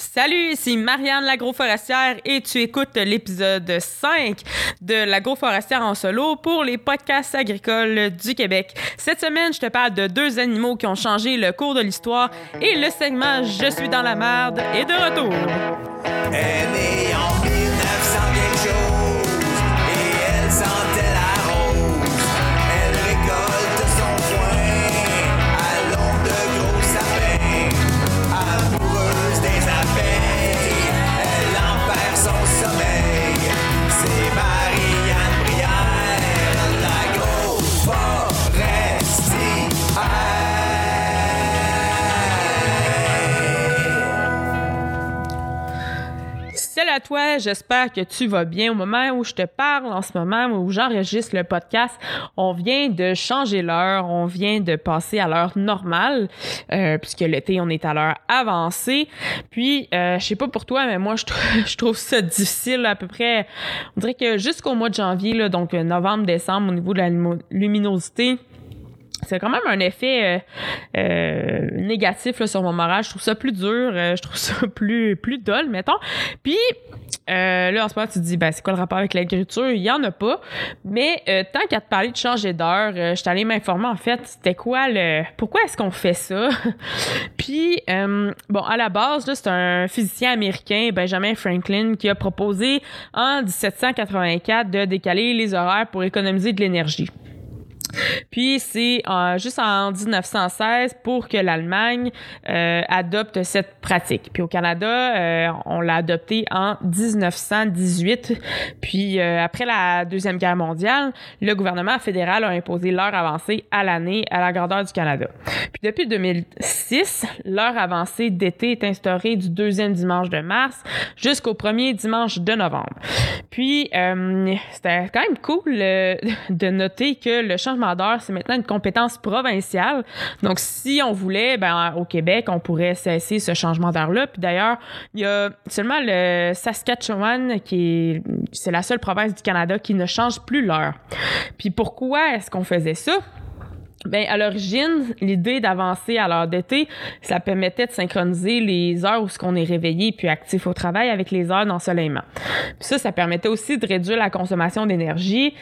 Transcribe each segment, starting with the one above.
Salut, ici Marianne l'agroforestière et tu écoutes l'épisode 5 de l'agroforestière en solo pour les podcasts agricoles du Québec. Cette semaine, je te parle de deux animaux qui ont changé le cours de l'histoire et le segment Je suis dans la merde est de retour. À toi, j'espère que tu vas bien. Au moment où je te parle, en ce moment où j'enregistre le podcast, on vient de changer l'heure, on vient de passer à l'heure normale, euh, puisque l'été, on est à l'heure avancée. Puis, euh, je sais pas pour toi, mais moi, je, trou- je trouve ça difficile à peu près. On dirait que jusqu'au mois de janvier, donc euh, novembre, décembre, au niveau de la luminosité, c'est quand même un effet euh, euh, négatif là, sur mon moral. Je trouve ça plus dur, euh, je trouve ça plus plus mettons. Puis là, en ce moment, tu te dis, ben, c'est quoi le rapport avec l'agriculture? Il y en a pas. Mais tant qu'à te parler de changer d'heure, je suis allée m'informer, en fait, c'était quoi le... Pourquoi est-ce qu'on fait ça? Puis, bon, à la base, c'est un physicien américain, Benjamin Franklin, qui a proposé en 1784 de décaler les horaires pour économiser de l'énergie. Puis c'est euh, juste en 1916 pour que l'Allemagne euh, adopte cette pratique. Puis au Canada, euh, on l'a adopté en 1918. Puis euh, après la Deuxième Guerre mondiale, le gouvernement fédéral a imposé l'heure avancée à l'année à la grandeur du Canada. Puis depuis 2006, l'heure avancée d'été est instaurée du deuxième dimanche de mars jusqu'au premier dimanche de novembre. Puis euh, c'était quand même cool euh, de noter que le changement d'heure, c'est maintenant une compétence provinciale. Donc, si on voulait, ben, au Québec, on pourrait cesser ce changement d'heure-là. Puis d'ailleurs, il y a seulement le Saskatchewan qui est, c'est la seule province du Canada qui ne change plus l'heure. Puis pourquoi est-ce qu'on faisait ça? Ben, à l'origine, l'idée d'avancer à l'heure d'été, ça permettait de synchroniser les heures où ce qu'on est réveillé puis actif au travail avec les heures d'ensoleillement. Puis ça, ça permettait aussi de réduire la consommation d'énergie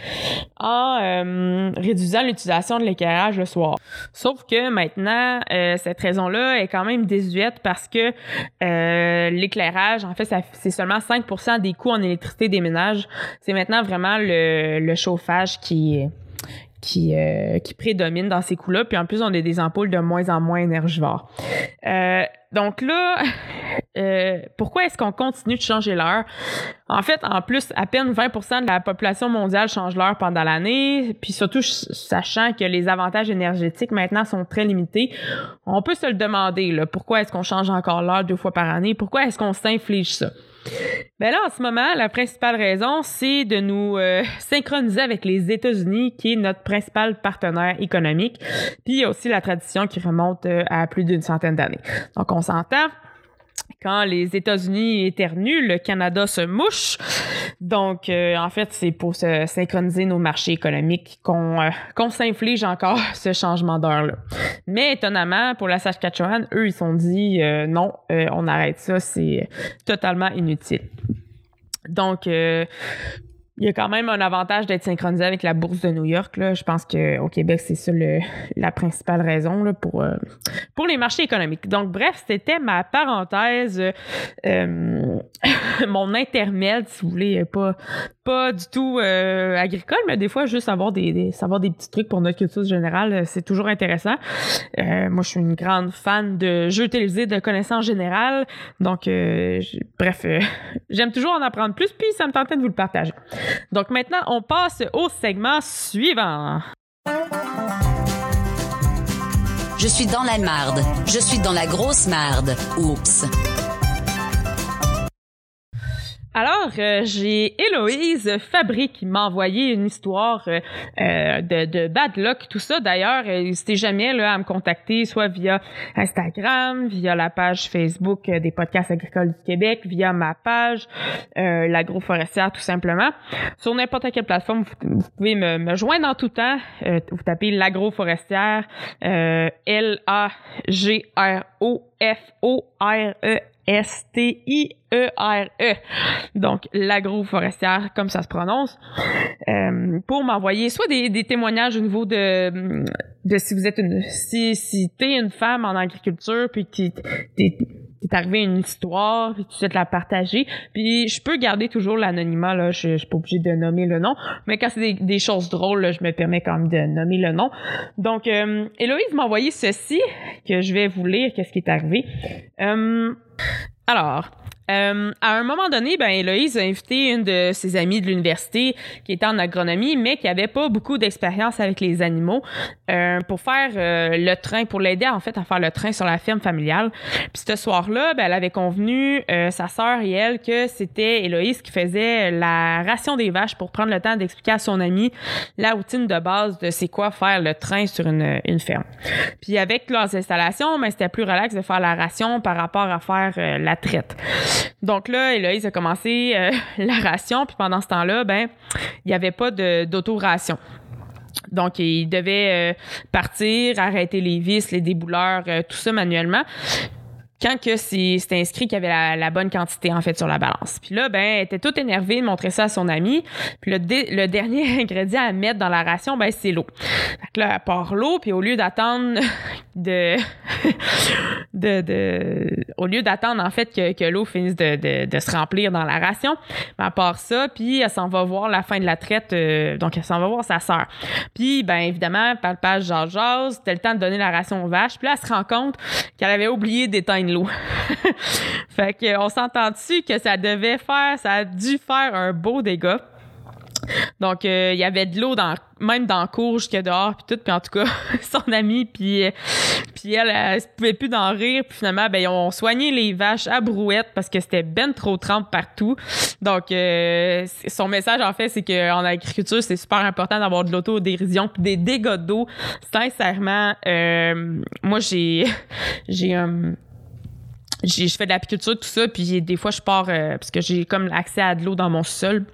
en euh, réduisant l'utilisation de l'éclairage le soir. Sauf que maintenant, euh, cette raison-là est quand même désuète parce que euh, l'éclairage, en fait, c'est seulement 5% des coûts en électricité des ménages. C'est maintenant vraiment le, le chauffage qui est qui, euh, qui prédomine dans ces coûts-là. Puis en plus, on a des ampoules de moins en moins énergivores. Euh, donc là, euh, pourquoi est-ce qu'on continue de changer l'heure? En fait, en plus, à peine 20% de la population mondiale change l'heure pendant l'année, puis surtout ch- sachant que les avantages énergétiques maintenant sont très limités, on peut se le demander, là, pourquoi est-ce qu'on change encore l'heure deux fois par année? Pourquoi est-ce qu'on s'inflige ça? Ben là, en ce moment, la principale raison, c'est de nous euh, synchroniser avec les États-Unis, qui est notre principal partenaire économique. Puis il y a aussi la tradition qui remonte euh, à plus d'une centaine d'années. Donc on s'entend. Quand les États-Unis éternuent, le Canada se mouche. Donc, euh, en fait, c'est pour se synchroniser nos marchés économiques qu'on euh, s'inflige encore ce changement d'heure-là. Mais étonnamment, pour la Saskatchewan, eux, ils sont dit euh, non, on arrête ça, c'est totalement inutile. Donc, il y a quand même un avantage d'être synchronisé avec la bourse de New York. Là. Je pense qu'au Québec, c'est ça le- la principale raison là, pour, euh, pour les marchés économiques. Donc, bref, c'était ma parenthèse, euh, mon intermède, si vous voulez, pas, pas du tout euh, agricole, mais des fois, juste avoir des, des- savoir des petits trucs pour notre culture générale, euh, c'est toujours intéressant. Euh, moi, je suis une grande fan de jeux télévisés, de connaissances générales. Donc, bref, j'aime toujours en apprendre plus, puis ça me tentait de vous le partager. Donc maintenant, on passe au segment suivant. Je suis dans la marde. Je suis dans la grosse marde. Oups. Alors, euh, j'ai Héloïse Fabry qui m'a envoyé une histoire euh, euh, de, bad luck, tout ça. D'ailleurs, euh, n'hésitez jamais là, à me contacter, soit via Instagram, via la page Facebook des podcasts agricoles du Québec, via ma page, euh, l'agroforestière tout simplement. Sur n'importe quelle plateforme, vous, pouvez me, me joindre en tout temps. Vous tapez l'agroforestière, euh, L-A-G-R-O-F-O-R-E S-T-I-E-R-E. Donc, l'agroforestière, comme ça se prononce, euh, pour m'envoyer soit des, des témoignages au niveau de, de si vous êtes une, si, si t'es une femme en agriculture, puis que t'es, t'es arrivé une histoire, puis tu souhaites la partager. Puis je peux garder toujours l'anonymat, là, je, je suis pas obligée de nommer le nom, mais quand c'est des, choses drôles, là, je me permets quand même de nommer le nom. Donc, euh, Héloïse m'a envoyé ceci, que je vais vous lire, qu'est-ce qui est arrivé. Euh, alors, euh, à un moment donné, ben, Héloïse a invité une de ses amies de l'université qui était en agronomie, mais qui avait pas beaucoup d'expérience avec les animaux, euh, pour faire euh, le train, pour l'aider en fait à faire le train sur la ferme familiale. Puis ce soir-là, ben, elle avait convenu, euh, sa sœur et elle, que c'était Héloïse qui faisait la ration des vaches pour prendre le temps d'expliquer à son amie la routine de base de c'est quoi faire le train sur une, une ferme. Puis avec leurs installations, ben, c'était plus relax de faire la ration par rapport à faire euh, la traite. Donc là, Héloïse a commencé euh, la ration, puis pendant ce temps-là, ben, il n'y avait pas d'autoration. Donc, il devait euh, partir, arrêter les vis, les débouleurs, euh, tout ça manuellement. Quand que c'est c'est inscrit qu'il y avait la, bonne quantité, en fait, sur la balance. Puis là, ben, elle était toute énervée de montrer ça à son ami. Puis le, le dernier ingrédient à mettre dans la ration, ben, c'est l'eau. Fait que là, elle part l'eau, puis au lieu d'attendre de, de, Au lieu d'attendre, en fait, que, l'eau finisse de se remplir dans la ration, ben, elle part ça, puis elle s'en va voir la fin de la traite. euh, donc, elle s'en va voir sa sœur. Puis, ben évidemment, palpage, jase, jase, c'était le temps de donner la ration aux vaches. Puis là, elle se rend compte qu'elle avait oublié d'éteindre l'eau. fait que on s'entend dessus que ça devait faire, ça a dû faire un beau dégât? Donc, euh, il y avait de l'eau dans, même dans la cour jusque dehors, puis tout. Puis en tout cas, son amie, puis, euh, puis elle, elle, se pouvait plus d'en rire. Puis finalement, ben, ils ont soigné les vaches à brouette parce que c'était ben trop trempe partout. Donc, euh, son message, en fait, c'est qu'en agriculture, c'est super important d'avoir de l'autodérision puis des dégâts d'eau. Sincèrement, moi, j'ai, j'ai un j'ai- je fais de l'apiculture, tout ça, puis des fois, je pars euh, parce que j'ai comme accès à de l'eau dans mon sol.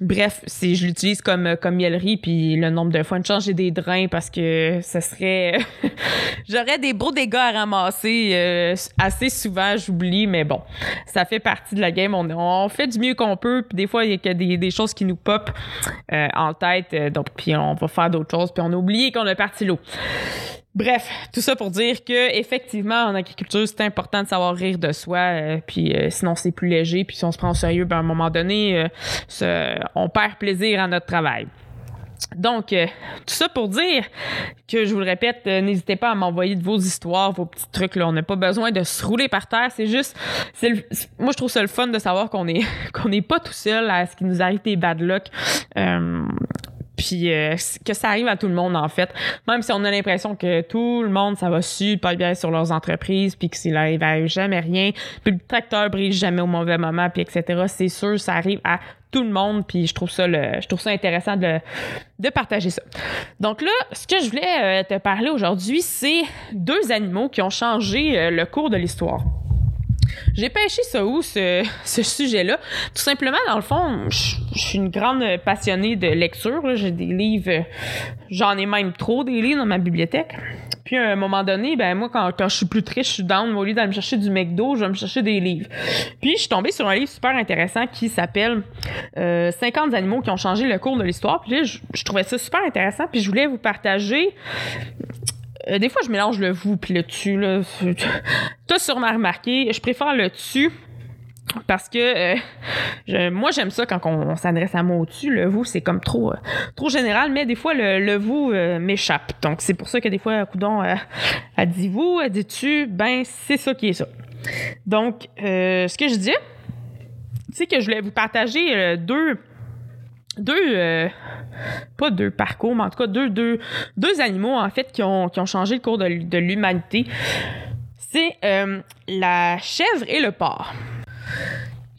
Bref, c'est, je l'utilise comme, euh, comme mielerie, puis le nombre de fois, une chance, j'ai des drains parce que ça serait... J'aurais des beaux dégâts à ramasser euh, assez souvent, j'oublie, mais bon, ça fait partie de la game. On, on fait du mieux qu'on peut, puis des fois, il y a que des, des choses qui nous pop euh, en tête, euh, donc puis on va faire d'autres choses, puis on a oublié qu'on a parti l'eau. Bref, tout ça pour dire que effectivement en agriculture, c'est important de savoir rire de soi, euh, puis euh, sinon c'est plus léger, puis si on se prend au sérieux, ben, à un moment donné, euh, on perd plaisir à notre travail. Donc, euh, tout ça pour dire que, je vous le répète, n'hésitez pas à m'envoyer vos histoires, vos petits trucs. Là. On n'a pas besoin de se rouler par terre. C'est juste, moi, je trouve ça le fun de savoir qu'on est qu'on n'est pas tout seul à ce qui nous arrive des bad luck. Puis euh, que ça arrive à tout le monde, en fait. Même si on a l'impression que tout le monde, ça va super bien sur leurs entreprises, puis que s'il arrive, arrive jamais rien, puis le tracteur brise jamais au mauvais moment, puis etc. C'est sûr, ça arrive à tout le monde, puis je trouve ça le, je trouve ça intéressant de, de partager ça. Donc là, ce que je voulais euh, te parler aujourd'hui, c'est deux animaux qui ont changé euh, le cours de l'histoire. J'ai pêché ça où, ce, ce sujet-là? Tout simplement, dans le fond, je suis une grande passionnée de lecture. J'ai des livres, euh, j'en ai même trop des livres dans ma bibliothèque. Puis à un moment donné, ben moi, quand, quand je suis plus triste, je suis down, au lieu d'aller me chercher du McDo, je vais me chercher des livres. Puis je suis tombée sur un livre super intéressant qui s'appelle euh, 50 animaux qui ont changé le cours de l'histoire. Puis là, je trouvais ça super intéressant, puis je voulais vous partager euh, des fois, je mélange le vous puis le tu. Là. T'as sûrement remarqué, je préfère le tu parce que euh, je- moi, j'aime ça quand on, s'adresse à moi au-dessus. Le vous, c'est comme trop, euh, trop général, mais des fois, le, le vous euh, m'échappe. Donc, c'est pour ça que des fois, Coudon, euh, elle dit vous, elle dit tu, ben, c'est ça qui est ça. Donc, euh, ce que je dis, c'est que je voulais vous partager euh, deux. Deux. euh, pas deux parcours, mais en tout cas deux, deux, deux animaux en fait qui ont, qui ont changé le cours de, de l'humanité. C'est euh, la chèvre et le porc.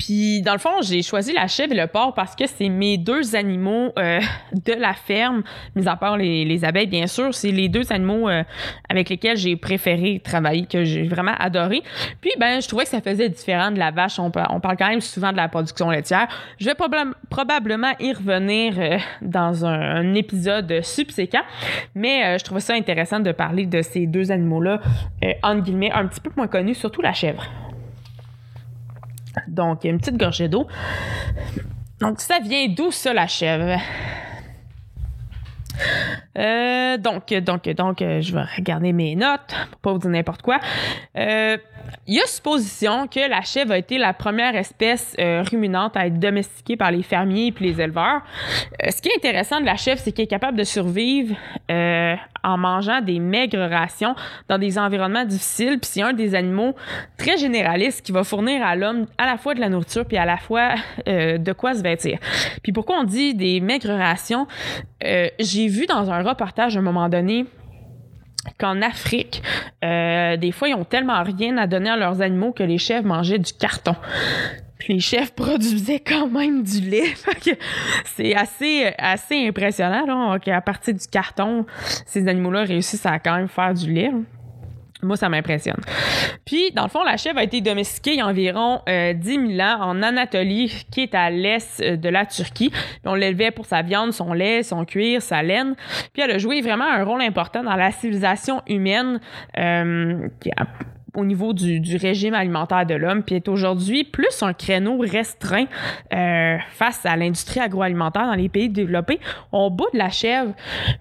Puis, dans le fond, j'ai choisi la chèvre et le porc parce que c'est mes deux animaux euh, de la ferme, mis à part les, les abeilles, bien sûr. C'est les deux animaux euh, avec lesquels j'ai préféré travailler, que j'ai vraiment adoré. Puis, ben, je trouvais que ça faisait différent de la vache. On, pa- on parle quand même souvent de la production laitière. Je vais probab- probablement y revenir euh, dans un, un épisode subséquent, mais euh, je trouvais ça intéressant de parler de ces deux animaux-là, euh, entre guillemets, un petit peu moins connus, surtout la chèvre. Donc, une petite gorgée d'eau. Donc, ça vient d'où ça, la chèvre? Euh, donc, donc, donc, euh, je vais regarder mes notes pour pas vous dire n'importe quoi. Euh, il y a supposition que la chèvre a été la première espèce euh, ruminante à être domestiquée par les fermiers et les éleveurs. Euh, ce qui est intéressant de la chèvre, c'est qu'elle est capable de survivre euh, en mangeant des maigres rations dans des environnements difficiles. Puis c'est un des animaux très généralistes qui va fournir à l'homme à la fois de la nourriture puis à la fois de quoi se vêtir. Puis pourquoi on dit des maigres rations? J'ai vu dans un reportage à un moment donné qu'en Afrique, euh, des fois, ils ont tellement rien à donner à leurs animaux que les chèvres mangeaient du carton. Les chèvres produisaient quand même du lait. C'est assez, assez impressionnant qu'à partir du carton, ces animaux-là réussissent à quand même faire du lait. Moi, ça m'impressionne. Puis, dans le fond, la chèvre a été domestiquée il y a environ euh, 10 000 ans en Anatolie, qui est à l'est euh, de la Turquie. On l'élevait pour sa viande, son lait, son cuir, sa laine. Puis elle a joué vraiment un rôle important dans la civilisation humaine euh, qui a- au niveau du, du régime alimentaire de l'homme, puis est aujourd'hui plus un créneau restreint euh, face à l'industrie agroalimentaire dans les pays développés. On bout de la chèvre.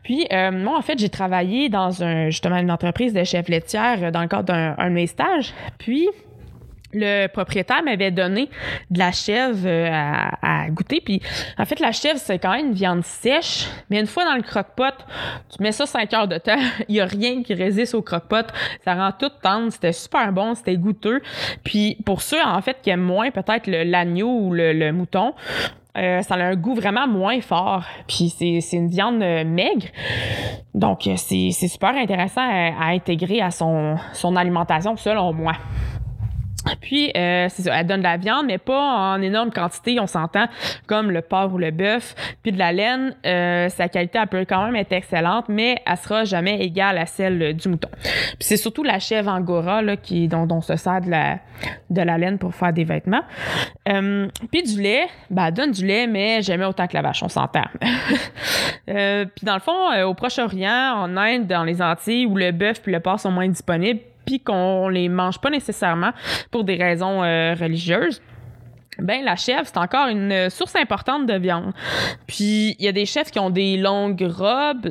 Puis euh, moi, en fait, j'ai travaillé dans un justement une entreprise de chef laitière euh, dans le cadre d'un un de mes stages. Puis le propriétaire m'avait donné de la chèvre euh, à, à goûter. Puis, en fait, la chèvre, c'est quand même une viande sèche. Mais une fois dans le croque-pot, tu mets ça 5 heures de temps. Il n'y a rien qui résiste au croque-pot. Ça rend tout tendre. C'était super bon. C'était goûteux. Puis, pour ceux, en fait, qui aiment moins peut-être l'agneau ou le, mouton, euh, ça a un goût vraiment moins fort. Puis c'est, une viande euh, maigre. Donc, c'est, super intéressant à, à intégrer à son, son alimentation, selon moi. Puis, euh, c'est ça, elle donne de la viande, mais pas en énorme quantité, on s'entend, comme le porc ou le bœuf. Puis de la laine, euh, sa qualité, elle peut quand même être excellente, mais elle sera jamais égale à celle du mouton. Puis c'est surtout la chèvre angora, là, qui, dont, dont on se sert de la, de la laine pour faire des vêtements. Euh, puis du lait, ben, elle donne du lait, mais jamais autant que la vache, on s'entend. Puis dans le fond, au Proche-Orient, en Inde, dans les Antilles, où le bœuf puis le porc sont moins disponibles, puis qu'on les mange pas nécessairement pour des raisons euh, religieuses. Ben, la chèvre, c'est encore une source importante de viande. Puis, il y a des chèvres qui ont des longues robes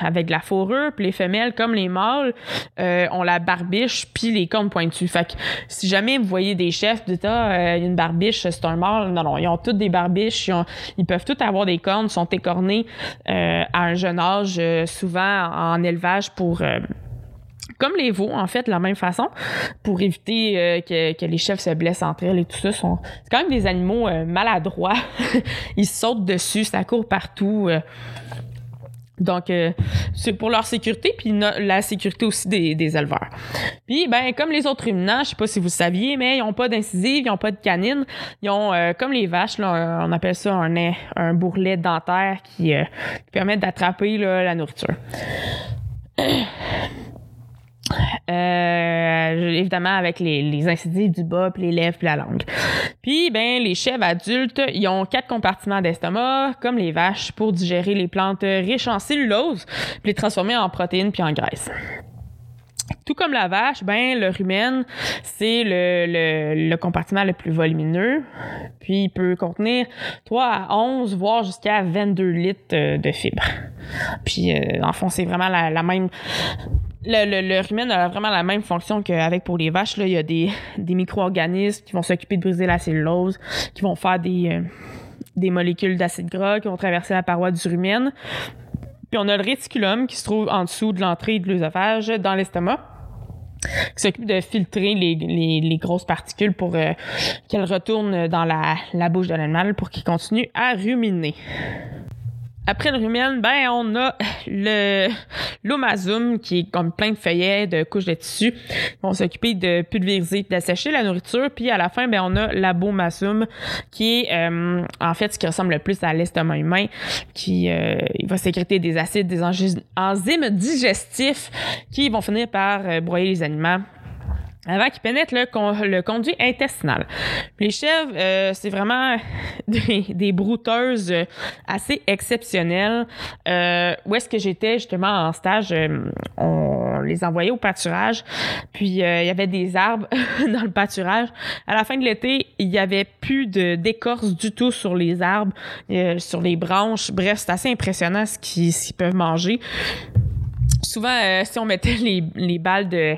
avec de la fourrure, puis les femelles, comme les mâles, euh, ont la barbiche, puis les cornes pointues. Fait que si jamais vous voyez des vous dites, ah, euh, une barbiche, c'est un mâle. Non, non, ils ont toutes des barbiches, ils, peuvent tous avoir des cornes, sont écornés à un jeune âge, souvent en élevage pour. Comme les veaux, en fait, de la même façon, pour éviter euh, que, que les chefs se blessent entre elles et tout ça. C'est quand même des animaux euh, maladroits. Ils sautent dessus, ça court partout. euh. Donc, c'est pour leur sécurité, puis la sécurité aussi des, des éleveurs. Puis, ben, comme les autres ruminants, je sais pas si vous le saviez, mais ils n'ont pas d'incisives, ils n'ont pas de canines. Ils ont, comme les vaches, là, on appelle ça un, un bourrelet dentaire qui, permet d'attraper la nourriture. Euh, évidemment avec les, les du bas, puis les lèvres, puis la langue. Puis, ben, les chèvres adultes, ils ont quatre compartiments d'estomac, comme les vaches, pour digérer les plantes riches en cellulose, puis les transformer en protéines puis en graisse. Tout comme la vache, ben, le rumen, c'est le, compartiment le plus volumineux. Puis, il peut contenir 3 à 11, voire jusqu'à 22 litres euh, de fibres. Puis, euh, en fond, c'est vraiment la, même le, le, rumen a vraiment la même fonction qu'avec pour les vaches. Là. Il y a des, des micro-organismes qui vont s'occuper de briser la cellulose, qui vont faire des, euh, des molécules d'acide gras, qui vont traverser la paroi du rumen. Puis on a le réticulum qui se trouve en dessous de l'entrée de l'œsophage dans l'estomac qui s'occupe de filtrer les, grosses particules pour euh, qu'elles retournent dans la, la bouche de l'animal pour qu'il continue à ruminer. Après le rumen, ben on a le l'omasum qui est comme plein de feuillets, de couches de tissu. Vont s'occuper de pulvériser, d'assécher la nourriture. Puis à la fin, ben on a l'abomasum qui est euh, en fait ce qui ressemble le plus à l'estomac humain, qui euh, il va sécréter des acides, des enzymes digestifs qui vont finir par euh, broyer les aliments avant qu'ils pénètrent le, le conduit intestinal. Les chèvres, euh, c'est vraiment des, brouteuses assez exceptionnelles. Euh, où est-ce que j'étais justement en stage, euh, on les envoyait au pâturage, puis il y avait des arbres dans le pâturage. À la fin de l'été, il y avait plus d'écorce du tout sur les arbres, sur les branches. Bref, c'est assez impressionnant ce qu'ils peuvent manger souvent, euh, si on mettait les, les balles de,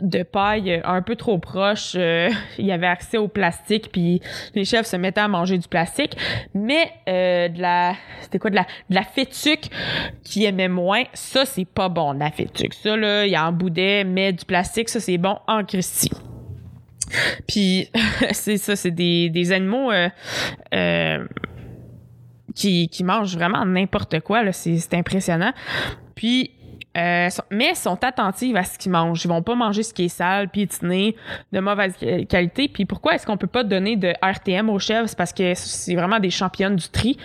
de paille un peu trop proches, euh, il y avait accès au plastique, puis les chefs se mettaient à manger du plastique. Mais euh, de la, c'était quoi, de la, de la fétuque qui aimait moins, ça, c'est pas bon, de la fétuque. Ça, là, il en boudait, mais du plastique, ça, c'est bon en Christie. Puis, c'est ça, c'est des, des animaux euh, qui, qui mangent vraiment n'importe quoi, c'est impressionnant. Puis, euh, mais sont attentives à ce qu'ils mangent. Ils vont pas manger ce qui est sale, piétiné, de mauvaise qualité. Puis pourquoi est-ce qu'on peut pas donner de RTM aux chèvres? C'est parce que c'est vraiment des championnes du tri.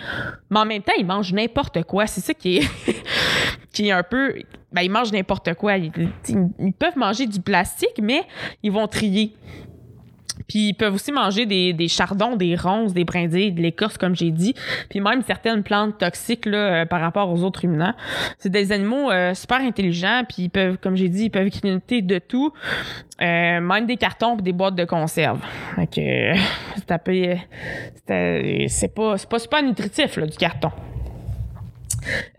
Mais en même temps, ils mangent n'importe quoi. C'est ça qui est, qui est un peu... Ben, ils mangent n'importe quoi. Ils peuvent manger du plastique, mais ils vont trier. Puis ils peuvent aussi manger des, des chardons, des ronces, des brindilles, de l'écorce, comme j'ai dit. Puis même certaines plantes toxiques là, euh, par rapport aux autres ruminants. C'est des animaux euh, super intelligents, puis ils peuvent, comme j'ai dit, ils peuvent grignoter de tout, euh, même des cartons et des boîtes de conserve. Que euh, euh, c'est pas, c'est pas super nutritif, là, du carton.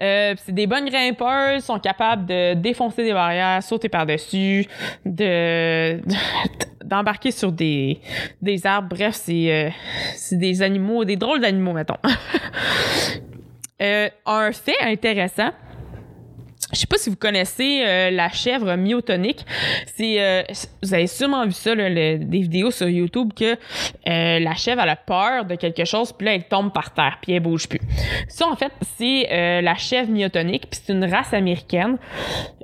Euh, c'est des bonnes grimpeuses, sont capables de défoncer des barrières, sauter par-dessus, de d'embarquer sur des, des arbres. Bref, c'est euh, des animaux, des drôles d'animaux, mettons. Euh, un fait intéressant. Je sais pas si vous connaissez euh, la chèvre myotonique. C'est, euh, vous avez sûrement vu ça, là, des vidéos sur YouTube, que euh, la chèvre elle a peur de quelque chose, puis là elle tombe par terre, puis elle bouge plus. Ça en fait, c'est euh, la chèvre myotonique, puis c'est une race américaine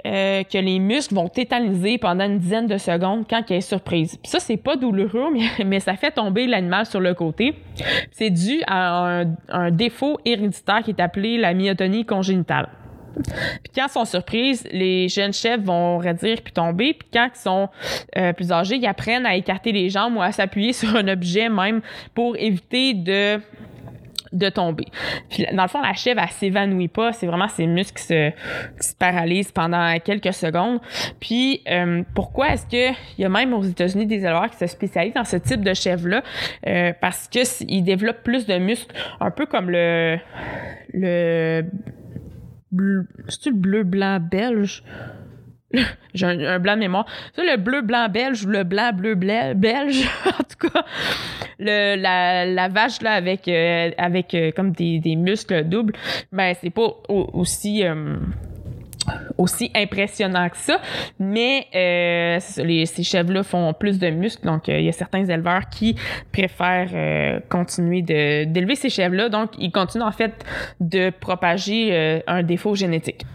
euh, que les muscles vont tétaniser pendant une dizaine de secondes quand elle est surprise. Puis ça c'est pas douloureux, mais, mais ça fait tomber l'animal sur le côté. C'est dû à un, un défaut héréditaire qui est appelé la myotonie congénitale. Puis quand ils sont surprises, les jeunes chèvres vont raidir puis tomber. Puis quand ils sont euh, plus âgés, ils apprennent à écarter les jambes ou à s'appuyer sur un objet même pour éviter de de tomber. Puis, dans le fond, la chèvre, elle s'évanouit pas. C'est vraiment ses muscles qui se, paralysent pendant quelques secondes. Puis, euh, pourquoi est-ce que il y a même aux États-Unis des éleveurs qui se spécialisent dans ce type de chèvre-là? Euh, parce que s- ils développent plus de muscles, un peu comme le... le c'est-tu le bleu blanc belge? J'ai un, blanc de mémoire. Ça, le bleu blanc belge ou le blanc bleu bla- belge, en tout cas, le, la, la vache là avec, euh, avec euh, comme des, des muscles doubles, ben c'est pas au- aussi. euh, aussi impressionnant que ça, mais euh, les, ces chèvres-là font plus de muscles, donc euh, il y a certains éleveurs qui préfèrent euh, continuer d'élever ces chèvres-là, donc ils continuent en fait de propager un défaut génétique.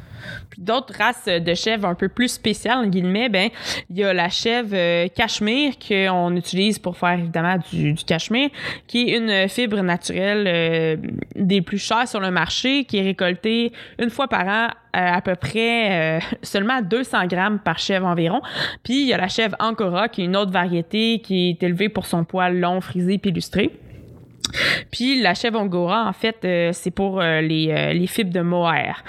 Puis d'autres races de chèvres un peu plus spéciales, en guillemets, ben, il y a la chèvre euh, cachemire qu'on utilise pour faire évidemment du, du cachemire, qui est une fibre naturelle euh, des plus chères sur le marché, qui est récoltée une fois par an à, à peu près euh, seulement 200 grammes par chèvre environ. Puis il y a la chèvre Ancora, qui est une autre variété qui est élevée pour son poil long, frisé puis. Puis la chèvre angora, en fait, euh, c'est pour euh, les, euh, les fibres de mohair.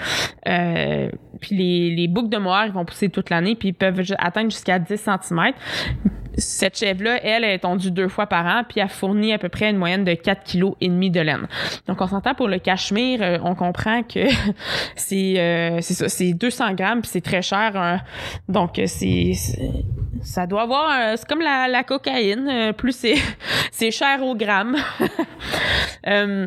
Euh, puis les, les boucles de mohair, ils vont pousser toute l'année, puis ils peuvent atteindre jusqu'à 10 cm. Cette chèvre-là, elle, est tondue deux fois par an, puis elle fournit à peu près une moyenne de 4 kg de laine. Donc, on s'entend pour le cachemire, euh, on comprend que c'est euh, c'est ça, c'est 200 grammes, puis c'est très cher. donc, c'est ça doit avoir, c'est comme la, la cocaïne, plus c'est cher au gramme. Euh,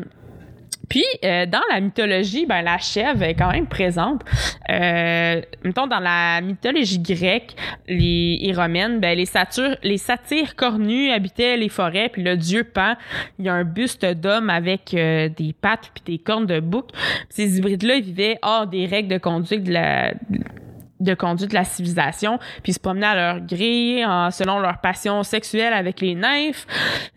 puis, euh, dans la mythologie, ben, la chèvre est quand même présente. Euh, mettons, dans la mythologie grecque les, et romaine, ben, les, satires, les satyres cornus habitaient les forêts, puis le dieu Pan, il y a un buste d'homme avec des pattes puis des cornes de bouc. Ces hybrides-là, ils vivaient hors des règles de conduite de la conduite de la civilisation, puis se promenaient à leur gré selon leur passion sexuelle avec les nymphes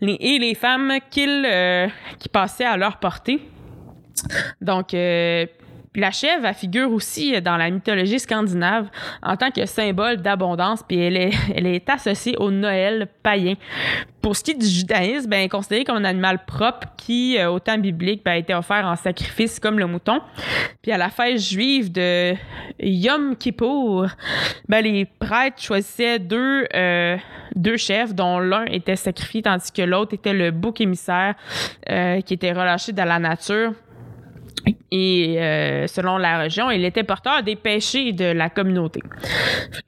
les- et les femmes qu'ils, euh, qui passaient à leur portée. Donc, euh, Puis la chèvre, figure aussi dans la mythologie scandinave en tant que symbole d'abondance, puis elle est, associée au Noël païen. Pour ce qui est du judaïsme, ben, elle est considérée comme un animal propre qui, euh, au temps biblique, ben, a été offert en sacrifice comme le mouton. Puis à la fête juive de Yom Kippour, ben, les prêtres choisissaient deux, euh, deux chefs, dont l'un était sacrifié, tandis que l'autre était le bouc émissaire euh, qui était relâché dans la nature. Et euh, selon la région, il était porteur des péchés de la communauté.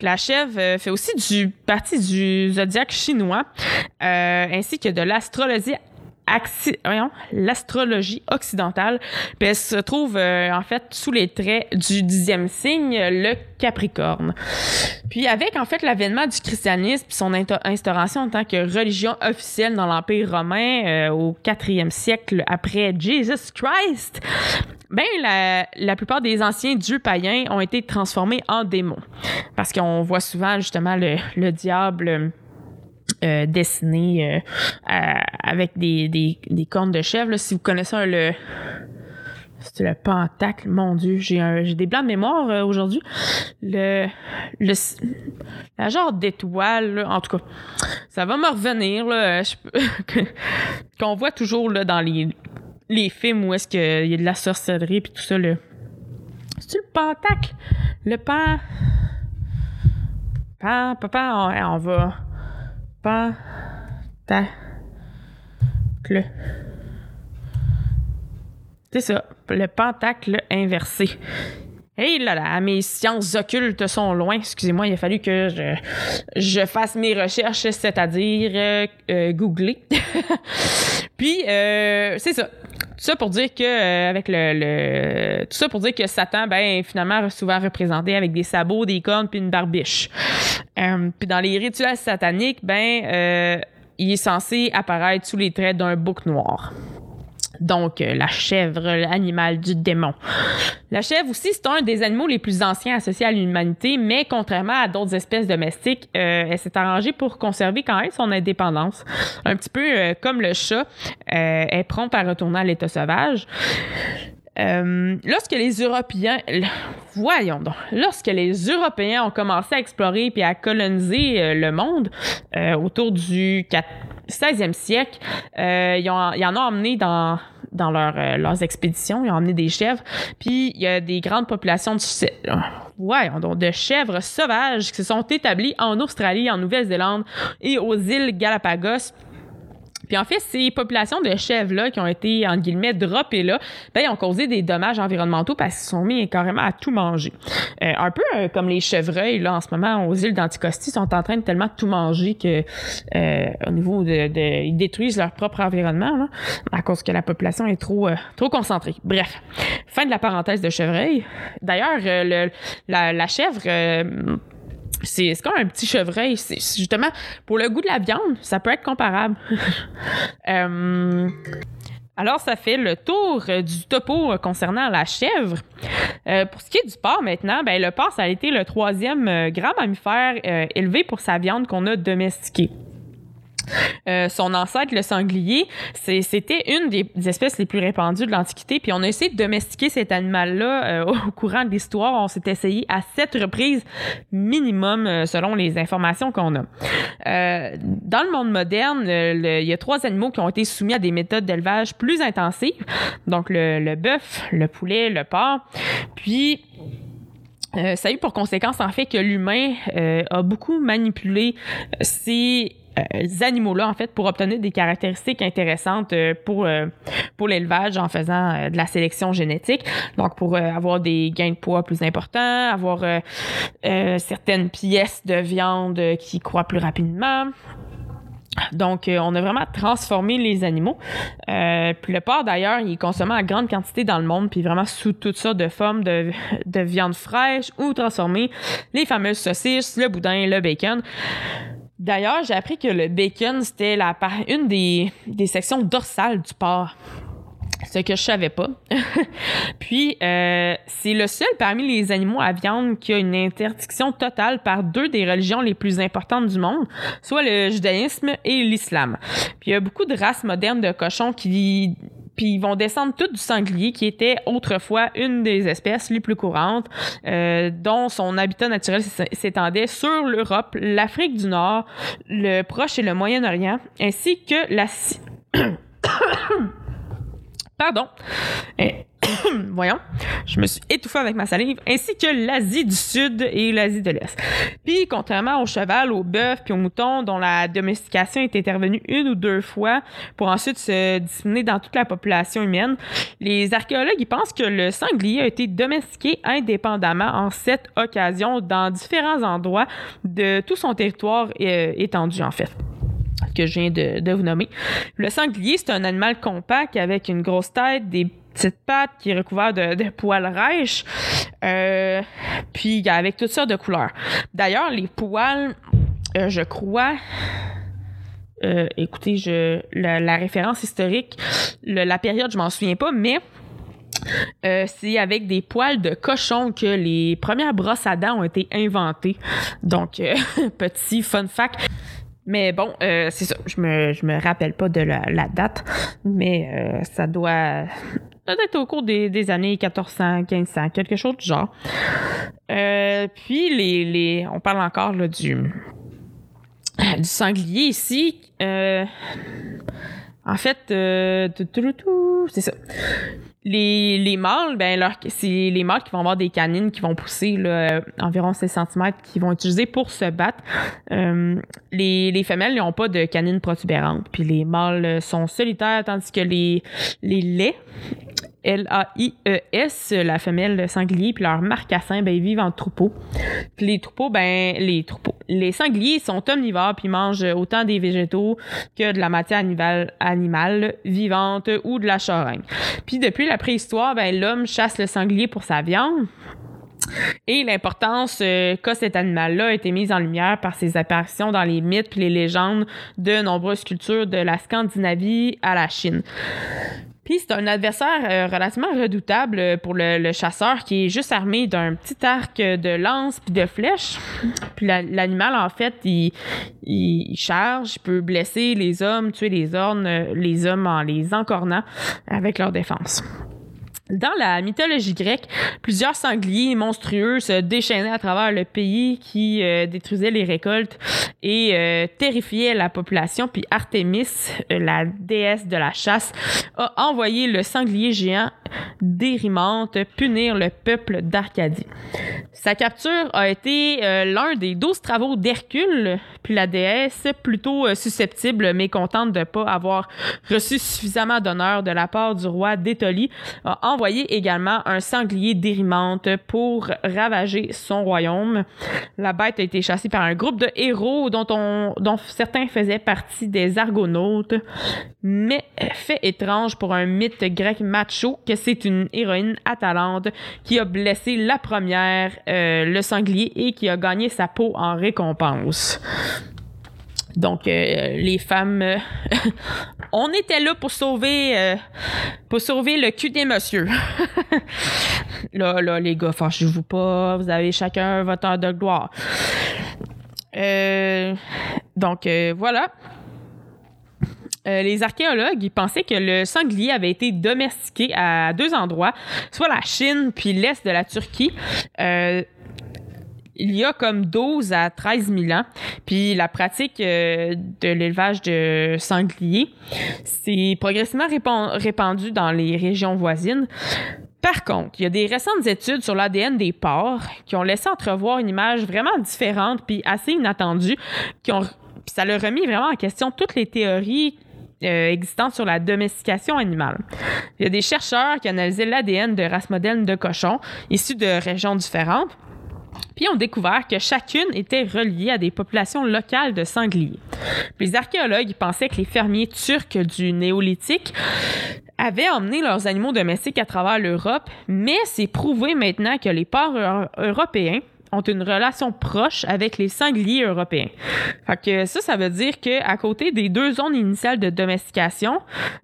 La chèvre euh, fait aussi partie du zodiaque chinois, euh, ainsi que de l'astrologie l'astrologie occidentale. Elle se trouve euh, en fait sous les traits du dixième signe, le Capricorne. Puis avec en fait l'avènement du christianisme son instauration en tant que religion officielle dans l'Empire romain euh, au quatrième siècle après Jesus Christ, ben la, la plupart des anciens dieux païens ont été transformés en démons. Parce qu'on voit souvent justement le, le diable euh, dessiné euh, à- avec des, des, cornes de chèvre. là. Si vous connaissez un, le... C'est le pentacle, mon Dieu, j'ai des blancs de mémoire euh, aujourd'hui. Le, le, la genre d'étoile, là, en tout cas, ça va me revenir, là, peux- qu'on voit toujours là, dans les, les films où est-ce qu'il y a de la sorcellerie puis tout ça. Le... C'est-tu le pentacle? Le pan... Pan, papa, on va... Pan... Ta... Le... C'est ça, le pentacle inversé. Hey là là, mes sciences occultes sont loin. Excusez-moi, il a fallu que je, je fasse mes recherches, c'est-à-dire euh, googler. Puis, euh, c'est ça. Tout ça pour dire que euh, avec le, le- tout ça pour dire que Satan ben finalement souvent représenté avec des sabots, des cornes puis une barbiche. Euh, puis dans les rituels sataniques, ben euh, il est censé apparaître sous les traits d'un bouc noir. Donc, euh, la chèvre, l'animal du démon. La chèvre aussi, c'est un des animaux les plus anciens associés à l'humanité, mais contrairement à d'autres espèces domestiques, euh, elle s'est arrangée pour conserver quand même son indépendance. Un petit peu euh, comme le chat, elle est prompte à retourner à l'état sauvage. Lorsque les Européens, voyons donc, lorsque les Européens ont commencé à explorer puis à coloniser le monde autour du 4 16e siècle, euh, ils, ont- ils en ont emmené dans dans euh, leurs expéditions, ils ont emmené des chèvres, puis il y a des grandes populations de, voyons donc, de chèvres sauvages qui se sont établies en Australie, en Nouvelle-Zélande et aux îles Galapagos. Puis en fait, ces populations de chèvres-là qui ont été, entre guillemets, droppées là, ben, ils ont causé des dommages environnementaux parce qu'ils sont mis carrément à tout manger. Euh, un peu euh, comme les chevreuils, là, en ce moment, aux îles d'Anticosti, sont en train de tellement tout manger que, euh, au niveau de, de- Ils détruisent leur propre environnement, là, à cause que la population est trop, euh, trop concentrée. Bref, fin de la parenthèse de chevreuil. D'ailleurs, euh, la, la chèvre... c'est comme un petit chevreuil. C'est justement pour le goût de la viande, ça peut être comparable. Euh, alors, ça fait le tour euh, du topo euh, concernant la chèvre. Pour ce qui est du porc maintenant, ben, le porc, ça a été le troisième grand mammifère élevé pour sa viande qu'on a domestiqué. Euh, son ancêtre, le sanglier, c'était une des, espèces les plus répandues de l'Antiquité. Puis on a essayé de domestiquer cet animal-là euh, au courant de l'histoire. On s'est essayé à sept reprises minimum, euh, selon les informations qu'on a. Dans le monde moderne, il y a trois animaux qui ont été soumis à des méthodes d'élevage plus intensives. Donc le, bœuf, le poulet, le porc. Puis ça a eu pour conséquence en fait que l'humain a beaucoup manipulé euh, animaux-là en fait pour obtenir des caractéristiques intéressantes euh, pour euh, pour l'élevage en faisant euh, de la sélection génétique donc pour euh, avoir des gains de poids plus importants avoir euh, euh, certaines pièces de viande euh, qui croient plus rapidement donc, euh, on a vraiment transformé les animaux. Euh, puis le porc, d'ailleurs, il est consommé en grande quantité dans le monde, puis vraiment sous toutes sortes de formes de, de viande fraîche ou transformée. Les fameuses saucisses, le boudin, le bacon. D'ailleurs, j'ai appris que le bacon, c'était la une des, des sections dorsales du porc. Ce que je savais pas. Puis, euh, c'est le seul parmi les animaux à viande qui a une interdiction totale par deux des religions les plus importantes du monde, soit le judaïsme et l'islam. Puis, il y a beaucoup de races modernes de cochons qui puis ils vont descendre tout du sanglier, qui était autrefois une des espèces les plus courantes, euh, dont son habitat naturel s'étendait sur l'Europe, l'Afrique du Nord, le Proche et le Moyen-Orient, ainsi que la... Pardon. Voyons, je me suis étouffée avec ma salive, ainsi que l'Asie du Sud et l'Asie de l'Est. Puis, contrairement au cheval, au bœuf puis au mouton, dont la domestication est intervenue une ou deux fois pour ensuite se disséminer dans toute la population humaine, les archéologues ils pensent que le sanglier a été domestiqué indépendamment en sept occasions dans différents endroits de tout son territoire euh, étendu, en fait que je viens de, de vous nommer. Le sanglier, c'est un animal compact avec une grosse tête, des petites pattes qui est recouvert de, poils rêches, euh, puis avec toutes sortes de couleurs. D'ailleurs, les poils, euh, je crois, euh, écoutez, je, la, référence historique, la période, je m'en souviens pas, mais c'est avec des poils de cochon que les premières brosses à dents ont été inventées. Donc, petit fun fact. Mais bon, c'est ça. Je me, je me rappelle pas de la, date, mais ça doit peut-être au cours des, années 1400, 1500, quelque chose du genre. Euh, puis, les, les, on parle encore du, du sanglier ici. Euh, en fait, euh, c'est ça. Les, les mâles, ben, c'est les mâles qui vont avoir des canines qui vont pousser là, euh, environ 6 cm qui vont utiliser pour se battre. Les, les femelles n'ont pas de canines protubérantes. Puis les mâles sont solitaires, tandis que les, les laits, L-A-I-E-S, la femelle sanglier, puis leur marcassin, ben, ils vivent en troupeau. Puis les troupeaux, ben, les troupeaux. Les sangliers sont omnivores, puis ils mangent autant des végétaux que de la matière animale, vivante ou de la charogne. Puis depuis la préhistoire, ben, l'homme chasse le sanglier pour sa viande. Et l'importance euh, qu'a cet animal-là a été mise en lumière par ses apparitions dans les mythes puis les légendes de nombreuses cultures de la Scandinavie à la Chine. Puis c'est un adversaire euh, relativement redoutable euh, pour le, le chasseur qui est juste armé d'un petit arc de lance puis de flèches. Puis la- l'animal, en fait, il, il, il charge, il peut blesser les hommes, tuer les ornes, euh, les hommes en les encornant avec leur défense. Dans la mythologie grecque, plusieurs sangliers monstrueux se déchaînaient à travers le pays qui euh, détruisaient les récoltes et euh, terrifiaient la population. Puis Artémis, euh, la déesse de la chasse, a envoyé le sanglier géant d'Érimante punir le peuple d'Arcadie. Sa capture a été euh, l'un des douze travaux d'Hercule, puis la déesse, plutôt euh, susceptible mais contente de ne pas avoir reçu suffisamment d'honneur de la part du roi d'Étolie, a envoyé également un sanglier d'Érimante pour ravager son royaume. La bête a été chassée par un groupe de héros dont, on, dont certains faisaient partie des Argonautes. Mais fait étrange pour un mythe grec macho c'est une héroïne atalante qui a blessé la première, euh, le sanglier, et qui a gagné sa peau en récompense. Donc, euh, les femmes, euh, on était là pour sauver, pour sauver le cul des messieurs. là, là, les gars, fâchez-vous pas, vous avez chacun votre heure de gloire. Donc, voilà. Euh, les archéologues ils pensaient que le sanglier avait été domestiqué à deux endroits, soit la Chine puis l'est de la Turquie. Euh, il y a comme 12 à 13 000 ans. Puis la pratique euh, de l'élevage de sangliers s'est progressivement répan- répandue dans les régions voisines. Par contre, il y a des récentes études sur l'ADN des porcs qui ont laissé entrevoir une image vraiment différente puis assez inattendue, qui ont, puis ça l'a remis vraiment en question toutes les théories euh, sur la domestication animale. Il y a des chercheurs qui analysaient l'ADN de races modernes de cochons issus de régions différentes puis ont découvert que chacune était reliée à des populations locales de sangliers. Les archéologues pensaient que les fermiers turcs du néolithique avaient emmené leurs animaux domestiques à travers l'Europe, mais c'est prouvé maintenant que les euro- européens ont une relation proche avec les sangliers européens. Fait que ça, ça veut dire que à côté des deux zones initiales de domestication,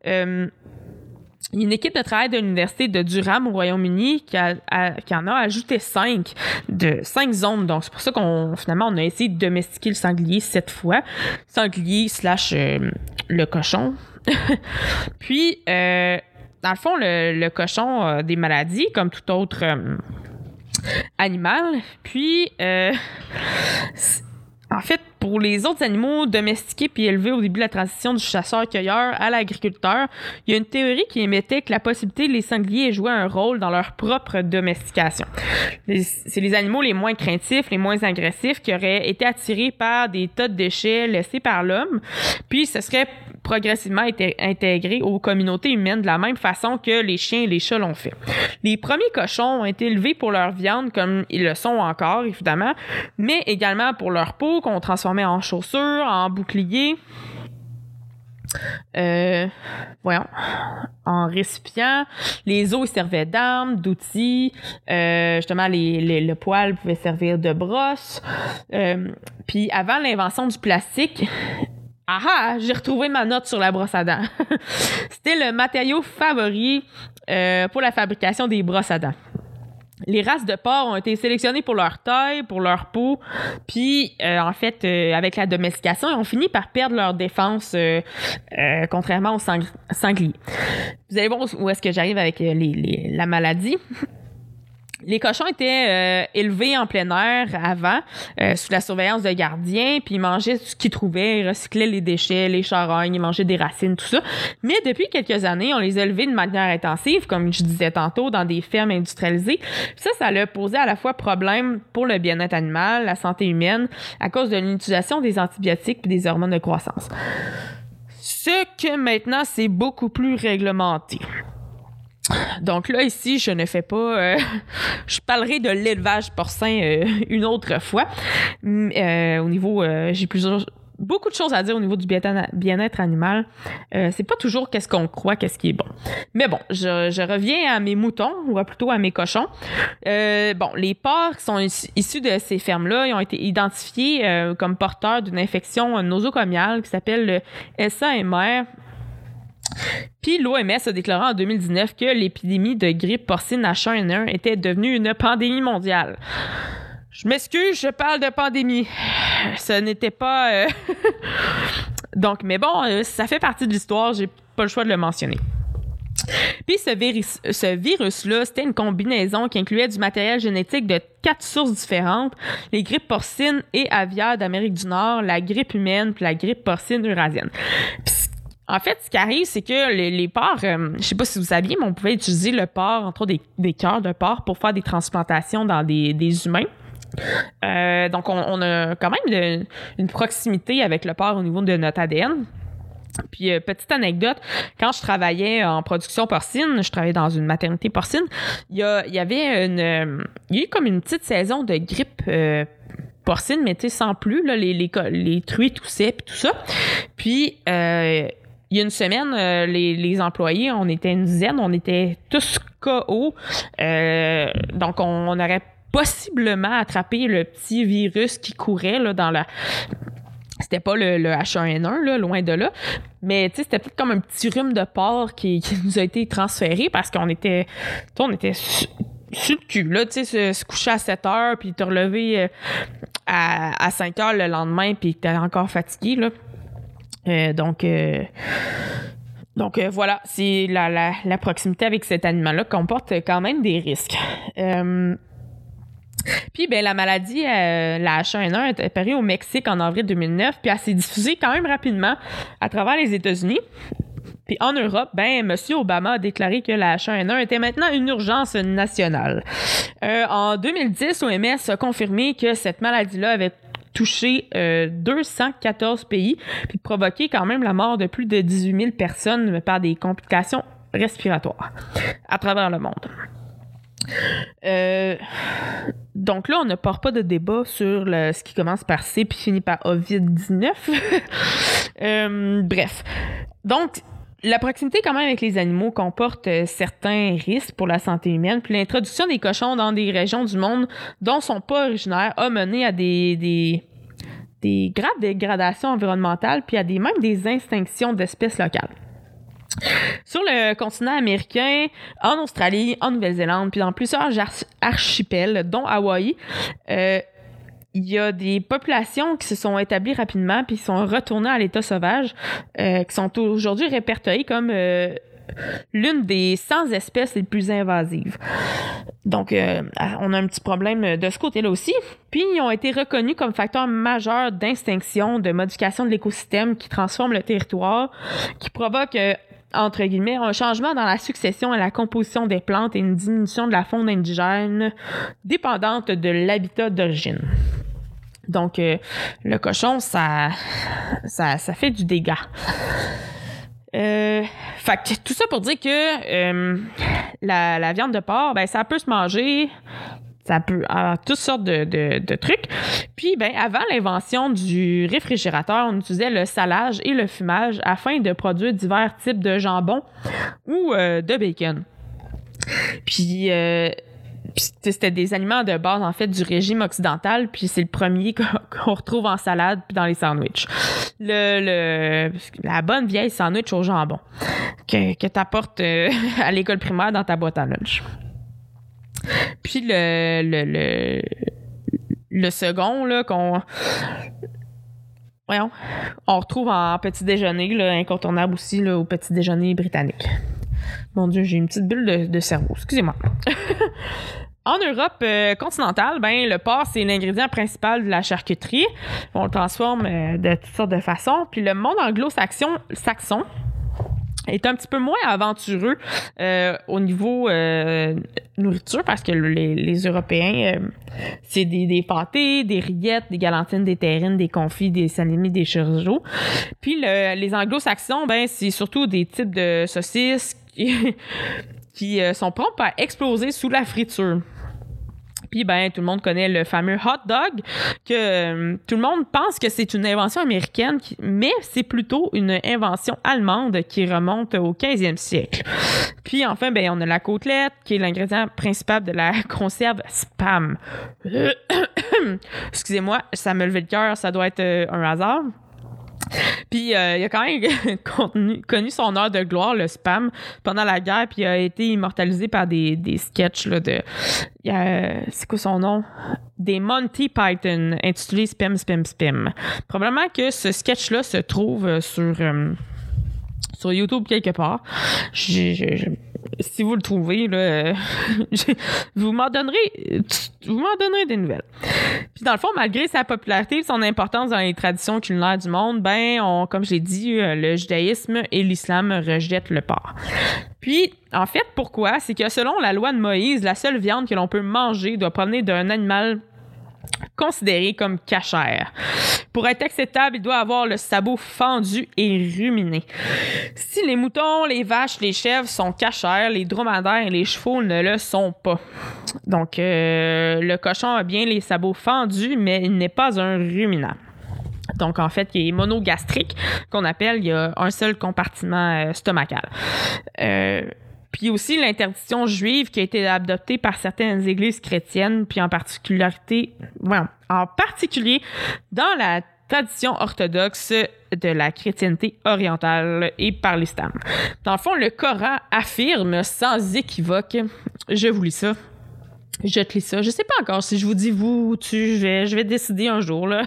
euh, une équipe de travail de l'Université de Durham au Royaume-Uni qui, en a ajouté cinq, de cinq zones. Donc, c'est pour ça qu'on finalement on a essayé de domestiquer le sanglier sept fois. Sanglier slash euh, le cochon. Puis, euh, dans le fond, le, cochon a des maladies comme tout autre euh, animal. Puis, euh, en fait, pour les autres animaux domestiqués puis élevés au début de la transition du chasseur-cueilleur à l'agriculteur, il y a une théorie qui émettait que la possibilité que les sangliers joué un rôle dans leur propre domestication. C'est les animaux les moins craintifs, les moins agressifs qui auraient été attirés par des tas de déchets laissés par l'homme, puis ce serait progressivement été intégrés aux communautés humaines de la même façon que les chiens et les chats l'ont fait. Les premiers cochons ont été élevés pour leur viande, comme ils le sont encore, évidemment, mais également pour leur peau, qu'on transformait en chaussures, en boucliers. Euh, voyons, en récipient. Les os servaient d'armes, d'outils. Euh, justement, le poil pouvait servir de brosse. Euh, Puis avant l'invention du plastique, ah ah, j'ai retrouvé ma note sur la brosse à dents. C'était le matériau favori euh, pour la fabrication des brosses à dents. Les races de porcs ont été sélectionnées pour leur taille, pour leur peau, puis euh, en fait, euh, avec la domestication, ils ont fini par perdre leur défense, contrairement aux sang- sangliers. Vous allez voir où est-ce que j'arrive avec la maladie. Les cochons étaient euh, élevés en plein air avant, euh, sous la surveillance de gardiens, puis ils mangeaient ce qu'ils trouvaient, ils recyclaient les déchets, les charognes, ils mangeaient des racines, tout ça. Mais depuis quelques années, on les élevés de manière intensive, comme je disais tantôt, dans des fermes industrialisées. Puis ça, ça a posé à la fois problème pour le bien-être animal, la santé humaine, à cause de l'utilisation des antibiotiques et des hormones de croissance. Ce que maintenant, c'est beaucoup plus réglementé. Donc là, ici, je ne fais pas... euh, je parlerai de l'élevage porcin euh, une autre fois. Mm, euh, au niveau... J'ai plusieurs... Beaucoup de choses à dire au niveau du bien- bien-être animal. C'est pas toujours qu'est-ce qu'on croit, qu'est-ce qui est bon. Mais bon, je, reviens à mes moutons, ou plutôt à mes cochons. Bon, les porcs qui sont issus- de ces fermes-là, ils ont été identifiés comme porteurs d'une infection nosocomiale qui s'appelle le SAMR. Puis l'OMS a déclaré en 2019 que l'épidémie de grippe porcine H1N1 était devenue une pandémie mondiale. Je m'excuse, je parle de pandémie. Ce n'était pas... euh, Donc, mais bon, euh, ça fait partie de l'histoire, j'ai pas le choix de le mentionner. Puis ce virus, ce virus-là, c'était une combinaison qui incluait du matériel génétique de quatre sources différentes les grippes porcines et aviaires d'Amérique du Nord, la grippe humaine, puis la grippe porcine eurasienne. Puis, en fait, ce qui arrive, c'est que les, les porcs, euh, je sais pas si vous saviez, mais on pouvait utiliser le porc, entre autres des, des cœurs de porc, pour faire des transplantations dans des, des humains. Euh, donc, on, a quand même une proximité avec le porc au niveau de notre ADN. Puis, euh, petite anecdote, quand je travaillais en production porcine, je travaillais dans une maternité porcine, il y, y avait une. il y a eu comme une petite saison de grippe. euh, porcine, mais tu sais, sans plus, là, les, les, les truies toussaient, puis tout ça. Puis, il y a une semaine, euh, les, employés, on était une dizaine, on était tous KO. Euh, donc, on, aurait possiblement attrapé le petit virus qui courait là, dans la, c'était pas le, le H1N1, là, loin de là. Mais tu sais, c'était peut-être comme un petit rhume de porc qui, nous a été transféré parce qu'on était. on était su- sur le cul, là, tu sais, se, se coucher à 7 heures, puis te relever euh, à, à 5 heures le lendemain, puis t'es encore fatigué, là. Euh, donc. euh, donc euh, voilà, c'est la, la, la proximité avec cet animal-là comporte quand même des risques. Puis, ben, la maladie, la H1N1, est apparue au Mexique en avril 2009, puis elle s'est diffusée quand même rapidement à travers les États-Unis. Puis en Europe, ben, M. Obama a déclaré que la H1N1 était maintenant une urgence nationale. En 2010, l'OMS a confirmé que cette maladie-là avait touché euh, 214 pays, puis provoqué quand même la mort de plus de 18 000 personnes par des complications respiratoires à travers le monde. Euh, donc là, on ne part pas de débat sur ce qui commence par C puis finit par Ovid-19. Euh, bref. Donc, la proximité quand même avec les animaux comporte euh, certains risques pour la santé humaine. Puis l'introduction des cochons dans des régions du monde dont sont pas originaires a mené à des, des, des graves dégradations environnementales puis à des, même des extinctions d'espèces locales. Sur le continent américain, en Australie, en Nouvelle-Zélande, puis dans plusieurs archipels, dont Hawaï, euh, il y a des populations qui se sont établies rapidement puis sont retournées à l'état sauvage, euh, qui sont aujourd'hui répertoriées comme euh, l'une des 100 espèces les plus invasives. Donc, euh, on a un petit problème de ce côté-là aussi. Puis, ils ont été reconnus comme facteurs majeurs d'extinction, de modification de l'écosystème qui transforme le territoire, qui provoque euh, entre guillemets, un changement dans la succession et la composition des plantes et une diminution de la faune indigène dépendante de l'habitat d'origine. Donc, euh, le cochon, ça, ça, ça fait du dégât. Euh, fait que tout ça pour dire que euh, la, viande de porc, ben, ça peut se manger ça peut à toutes sortes de, trucs. Puis, ben, avant l'invention du réfrigérateur, on utilisait le salage et le fumage afin de produire divers types de jambon ou de bacon. Puis c'était des aliments de base, en fait, du régime occidental, puis c'est le premier qu'on retrouve en salade puis dans les sandwichs. Le, le, la bonne vieille sandwich au jambon que, que tu apportes à l'école primaire dans ta boîte à lunch. Puis le, le, le, le second, qu'on. On retrouve en petit déjeuner, là, incontournable aussi, au petit déjeuner britannique. Mon Dieu, j'ai une petite bulle de, cerveau. Excusez-moi. En Europe euh, continentale, ben, le porc, c'est l'ingrédient principal de la charcuterie. On le transforme euh, de toutes sortes de façons. Puis le monde anglo-saxon saxon, est un petit peu moins aventureux euh, au niveau nourriture parce que les, Européens, c'est des, pâtés, des rillettes, des galantines, des terrines, des confits, des salami, des chorizo. Puis le- les anglo-saxons, ben, c'est surtout des types de saucisses qui, euh, sont promptes à exploser sous la friture. Puis ben tout le monde connaît le fameux hot dog que euh, tout le monde pense que c'est une invention américaine mais c'est plutôt une invention allemande qui remonte au 15e siècle. Puis enfin ben on a la côtelette qui est l'ingrédient principal de la conserve spam. Excusez-moi, ça me levait le cœur, ça doit être euh, un hasard. Puis euh, il a quand même connu son heure de gloire, le spam, pendant la guerre, puis il a été immortalisé par des, des sketchs là, de. a- C'est quoi son nom? Des Monty Python, intitulé Spam, Spam, Spam. Probablement que ce sketch-là se trouve euh, sur. euh, sur YouTube quelque part. J'ai- si vous le trouvez, euh, j'ai- vous m'en donnerez, vous m'en donnerez des nouvelles. Puis dans le fond, malgré sa popularité et son importance dans les traditions culinaires du monde, ben, on, comme je l'ai dit, euh, le judaïsme et l'islam rejettent le porc. Puis, en fait, pourquoi? C'est que selon la loi de Moïse, la seule viande que l'on peut manger doit provenir d'un animal considéré comme cachère. Pour être acceptable, il doit avoir le sabot fendu et ruminé. Si les moutons, les vaches, les chèvres sont cachères, les dromadaires et les chevaux ne le sont pas. Donc, euh, le cochon a bien les sabots fendus, mais il n'est pas un ruminant. Donc, en fait, il est monogastrique, qu'on appelle, il y a un seul compartiment euh, stomacal. Euh, puis aussi l'interdiction juive qui a été adoptée par certaines églises chrétiennes, puis en particularité, ouais, en particulier dans la tradition orthodoxe de la chrétienté orientale et par l'islam. Dans le fond, le Coran affirme sans équivoque, je vous lis ça, je te lis ça. Je sais pas encore si je vous dis vous ou tu, je vais, je vais décider un jour, là.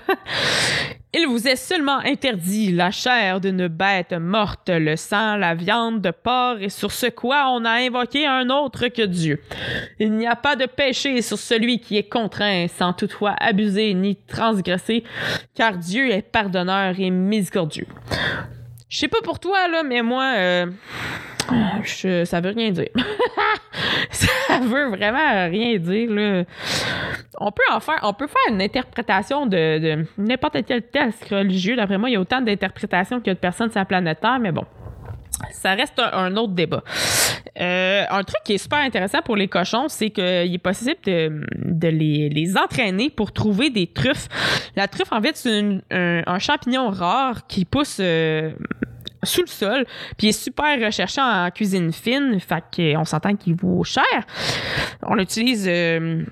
Il vous est seulement interdit la chair d'une bête morte, le sang, la viande de porc, et sur ce quoi on a invoqué un autre que Dieu. Il n'y a pas de péché sur celui qui est contraint, sans toutefois abuser ni transgresser, car Dieu est pardonneur et miséricordieux. Je sais pas pour toi, là, mais moi, euh, je- ça veut rien dire. ça veut vraiment rien dire, là. On peut en faire, on peut faire une interprétation de, n'importe quel texte religieux. D'après moi, il y a autant d'interprétations qu'il y a de personnes sur la planète Terre, mais bon. Ça reste un, autre débat. Euh, un truc qui est super intéressant pour les cochons, c'est qu'il est possible de, les, entraîner pour trouver des truffes. La truffe, en fait, c'est un champignon rare qui pousse euh, sous le sol, puis il est super recherché en cuisine fine, fait qu'on s'entend qu'il vaut cher. On l'utilise euh,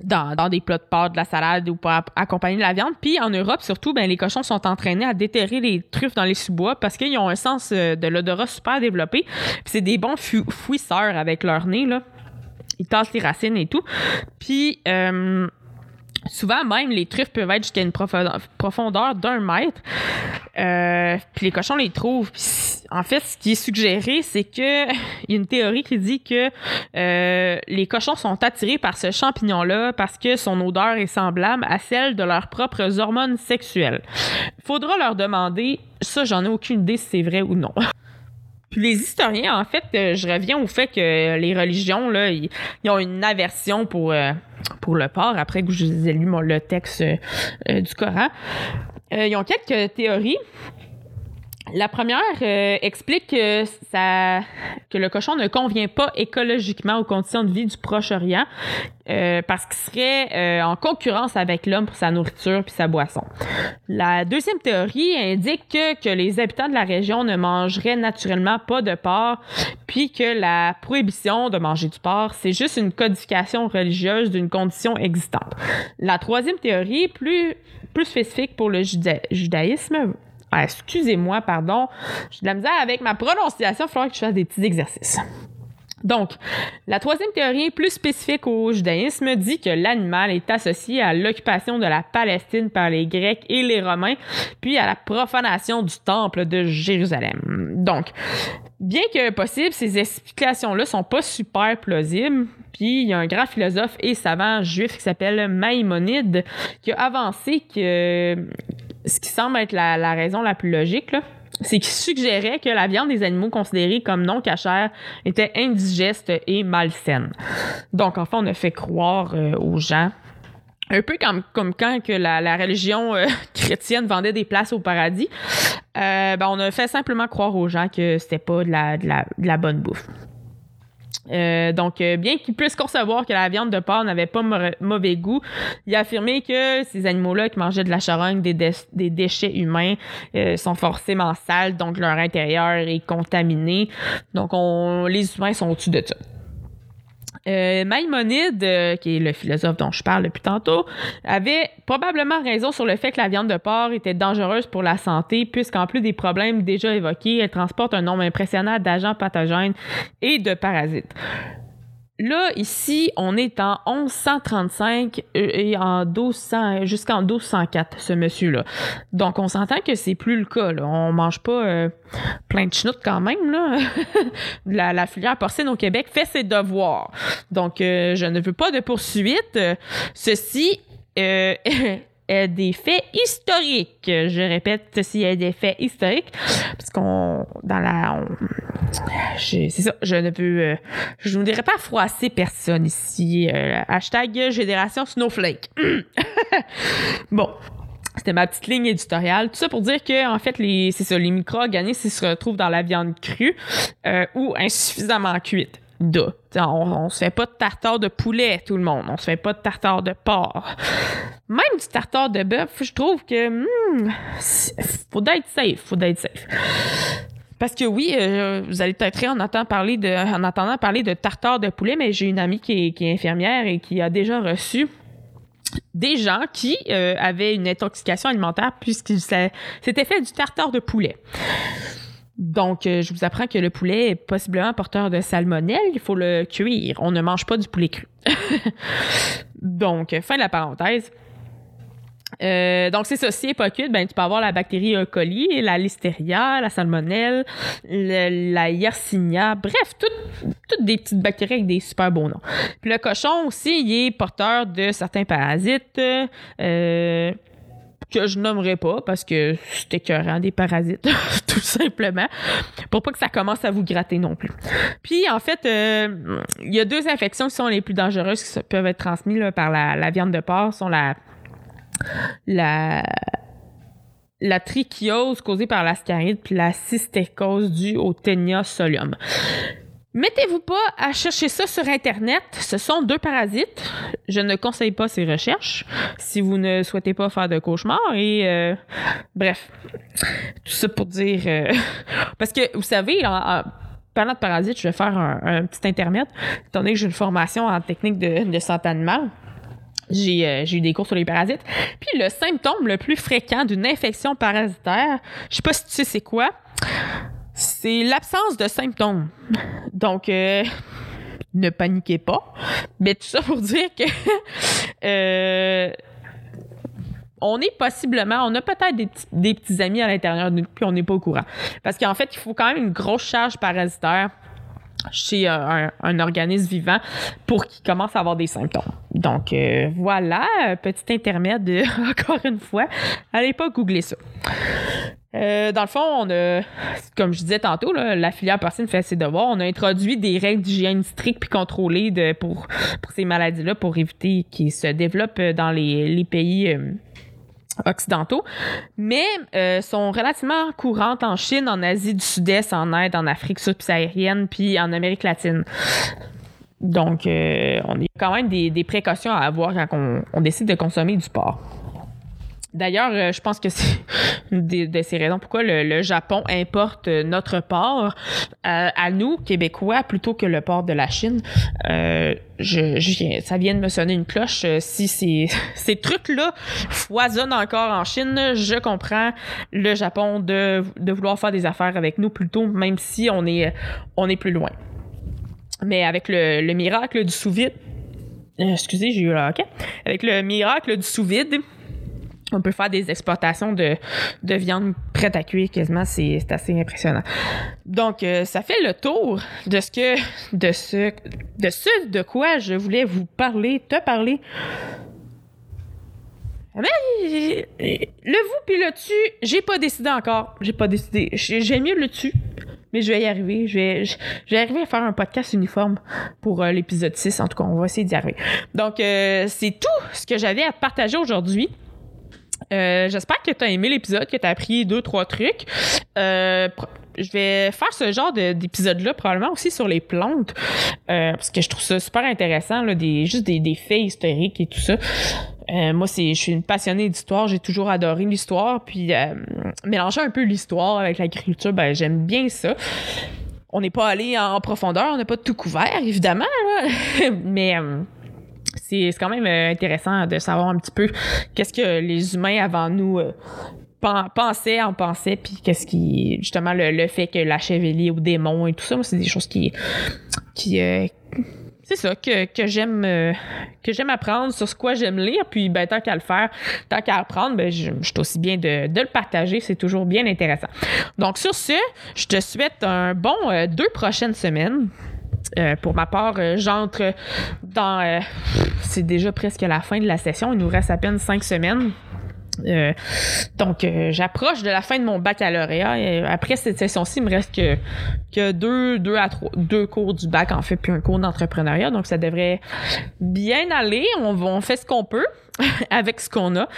dans, des plats de pâtes, de la salade ou pour accompagner la viande. Puis en Europe, surtout, ben, les cochons sont entraînés à déterrer les truffes dans les sous-bois parce qu'ils ont un sens euh, de l'odorat super développé. Puis c'est des bons fouisseurs avec leur nez, là. Ils tassent les racines et tout. Puis... euh, Souvent, même, les truffes peuvent être jusqu'à une profondeur, d'un mètre. Euh, puis les cochons les trouvent. En fait, ce qui est suggéré, c'est que il y a une théorie qui dit que euh, les cochons sont attirés par ce champignon-là parce que son odeur est semblable à celle de leurs propres hormones sexuelles. Faudra leur demander, ça, j'en ai aucune idée si c'est vrai ou non. Puis les historiens, en fait, euh, je reviens au fait que les religions, là, ils, ont une aversion pour, euh, pour le porc, après que je vous ai lu le texte euh, du Coran. Ils ont quelques théories. La première euh, explique que, le cochon ne convient pas écologiquement aux conditions de vie du Proche-Orient euh, parce qu'il serait euh, en concurrence avec l'homme pour sa nourriture puis sa boisson. La deuxième théorie indique que, les habitants de la région ne mangeraient naturellement pas de porc, puis que la prohibition de manger du porc, c'est juste une codification religieuse d'une condition existante. La troisième théorie, plus, plus spécifique pour le juda- judaïsme, ah, excusez-moi, pardon, j'ai de la misère avec ma prononciation, il faudra que je fasse des petits exercices. Donc, la troisième théorie, plus spécifique au judaïsme, dit que l'animal est associé à l'occupation de la Palestine par les Grecs et les Romains, puis à la profanation du temple de Jérusalem. Donc, bien que possible, ces explications-là sont pas super plausibles. Puis il y a un grand philosophe et savant juif qui s'appelle Maïmonide qui a avancé que ce qui semble être la, raison la plus logique, c'est qu'il suggérait que la viande des animaux considérés comme non cachère était indigeste et malsaine. Donc, en fait, on a fait croire euh, aux gens un peu comme, quand la, religion euh, chrétienne vendait des places au paradis, euh, ben, on a fait simplement croire aux gens que c'était pas de la bonne bouffe. Euh, donc, euh, bien qu'ils puissent concevoir que la viande de porc n'avait pas mau- mauvais goût, il a affirmé que ces animaux-là qui mangeaient de la charogne, des déchets humains, euh, sont forcément sales, donc leur intérieur est contaminé. Donc, on, les humains sont au-dessus de ça. Euh, Maïmonide, euh, qui est le philosophe dont je parle depuis tantôt, avait probablement raison sur le fait que la viande de porc était dangereuse pour la santé, puisqu'en plus des problèmes déjà évoqués, elle transporte un nombre impressionnant d'agents pathogènes et de parasites. Là, ici, on est en 1135 euh, et en 1200, jusqu'en 1204, ce monsieur-là. Donc, on s'entend que c'est plus le cas. Là. On mange pas euh, plein de chenoutes quand même. Là. la, filière porcine au Québec fait ses devoirs. Donc, euh, je ne veux pas de poursuite. Ceci euh, est des faits historiques. Je répète, ceci est des faits historiques. Parce qu'on, dans la... c'est ça, je ne veux... euh, je ne voudrais pas froisser personne ici. Euh, hashtag Génération Snowflake. bon. C'était ma petite ligne éditoriale. Tout ça pour dire que, en fait, les, c'est ça, les micro-organismes, se retrouvent dans la viande crue euh, ou insuffisamment cuite. On, on se fait pas de tartare de poulet, tout le monde. On se fait pas de tartare de porc. Même du tartare de bœuf, je trouve que hmm, faut être safe, faut être safe. Parce que oui, euh, vous allez peut-être en entendant parler de, parler de tartare de poulet, mais j'ai une amie qui est, infirmière et qui a déjà reçu des gens qui euh, avaient une intoxication alimentaire puisqu'ils s'étaient fait du tartare de poulet. Donc, euh, je vous apprends que le poulet est possiblement porteur de salmonelle. Il faut le cuire. On ne mange pas du poulet cru. Donc, fin de la parenthèse. Euh, donc, c'est ça. Si n'est pas cuite, ben, tu peux avoir la bactérie E. coli, la listeria, la salmonelle, le- la yersinia, bref, toutes, toutes des petites bactéries avec des super beaux noms. Puis le cochon aussi, il est porteur de certains parasites euh, que je nommerai pas parce que c'est écœurant des parasites, tout simplement, pour pas que ça commence à vous gratter non plus. Puis en fait, euh, il y a deux infections qui sont les plus dangereuses qui peuvent être transmises par la, la viande de porc, sont la la la trichiose causée par l'ascaride puis la cystécose due au Ténia solium. Mettez-vous pas à chercher ça sur Internet. Ce sont deux parasites. Je ne conseille pas ces recherches si vous ne souhaitez pas faire de cauchemar. Et euh, bref, tout ça pour dire... euh, parce que, vous savez, en, parlant de parasites, je vais faire un, petit intermède. Étant donné que j'ai une formation en technique de, de santé animale, j'ai euh, j'ai eu des cours sur les parasites. Puis le symptôme le plus fréquent d'une infection parasitaire, je sais pas si tu sais c'est quoi, c'est l'absence de symptômes. Donc, euh, ne paniquez pas. Mais tout ça pour dire que euh, on est possiblement, on a peut-être des, des petits amis à l'intérieur de nous, puis on n'est pas au courant. Parce qu'en fait, il faut quand même une grosse charge parasitaire chez euh, un, organisme vivant pour qu'il commence à avoir des symptômes. Donc euh, voilà, euh, petit intermède, encore une fois. Allez pas googler ça. Dans le fond, on a, comme je disais tantôt, la filière porcine fait ses devoirs. On a introduit des règles d'hygiène strictes puis contrôlées pour, ces maladies-là pour éviter qu'ils se développent dans les, pays occidentaux, mais euh, sont relativement courantes en Chine, en Asie du Sud-Est, en Inde, en Afrique subsaharienne, puis en Amérique latine. Donc, euh, on a quand même des, précautions à avoir quand on décide de consommer du porc. D'ailleurs, euh, je pense que c'est une de ces raisons pourquoi le, Japon importe euh, notre porc euh, à nous, Québécois, plutôt que le porc de la Chine. Ça vient de me sonner une cloche. Si ces, ces trucs-là foisonnent encore en Chine, je comprends le Japon de, vouloir faire des affaires avec nous plutôt, même si on est, on est plus loin. Mais avec le, le miracle du sous-vide, excusez, j'ai eu un hoquet. Avec le miracle du sous-vide, on peut faire des exportations de, de viande prête à cuire quasiment, c'est assez impressionnant. Donc, euh, ça fait le tour de ce de ce, de ce de quoi je voulais vous parler, te parler. Mais euh, le vous puis le tu, j'ai pas décidé encore. J'ai pas décidé. J'ai- J'aime mieux le tu, mais je vais y arriver. Je vais, arriver à faire un podcast uniforme pour euh, l'épisode 6. En tout cas, on va essayer d'y arriver. Donc, euh, c'est tout ce que j'avais à partager aujourd'hui. Euh, J'espère que tu as aimé l'épisode, que tu as appris deux, trois trucs. Euh, je vais faire ce genre de- d'épisode-là probablement aussi sur les plantes, euh, parce que je trouve ça super intéressant, juste des, faits historiques et tout ça. Moi, je suis une passionnée d'histoire, j'ai toujours adoré l'histoire, puis mélanger un peu l'histoire avec l'agriculture, ben, j'aime bien ça. On n'est pas allé en profondeur, on n'a pas tout couvert, évidemment, mais... c'est quand même euh, intéressant de savoir un petit peu qu'est-ce que les humains avant nous euh, pen- pensaient, en pensaient, puis qu'est-ce qui, justement, le, fait que la chevalier au démon et tout ça, c'est des choses qui, qui, euh, c'est ça que, que j'aime, que j'aime apprendre, sur ce quoi j'aime lire, puis ben tant qu'à le faire, tant qu'à apprendre, ben je, je suis aussi bien de, de le partager, c'est toujours bien intéressant. Donc sur ce, je te souhaite un bon deux prochaines semaines. Euh, pour ma part, euh, j'entre dans. euh, c'est déjà presque la fin de la session. Il nous reste à peine cinq semaines. Euh, donc, euh, j'approche de la fin de mon baccalauréat. Et après cette session-ci, il me reste que, que deux, deux à trois, deux cours du bac, en fait, puis un cours d'entrepreneuriat. Donc, ça devrait bien aller. On, on fait ce qu'on peut avec ce qu'on a.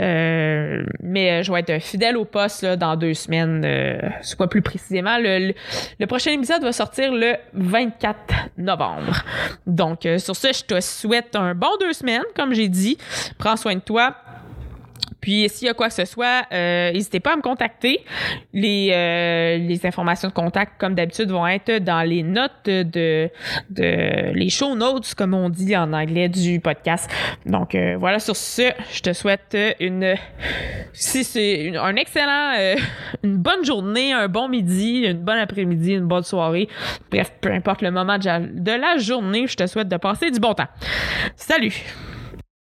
Euh, mais je vais être fidèle au poste là, dans deux semaines, euh, soit plus précisément. Le, le- le prochain épisode va sortir le 24 novembre. Donc, euh, sur ce, je te souhaite un bon deux semaines, comme j'ai dit. Prends soin de toi. Puis s'il y a quoi que ce soit, euh, n'hésitez pas à me contacter. Les, euh, les informations de contact, comme d'habitude, vont être dans les notes de, de les show notes, comme on dit en anglais, du podcast. Donc euh, voilà, sur ce, je te souhaite une si c'est un excellent, une bonne journée, un bon midi, une bonne après-midi, une bonne soirée. Bref, peu importe le moment de la journée, je te souhaite de passer du bon temps. Salut!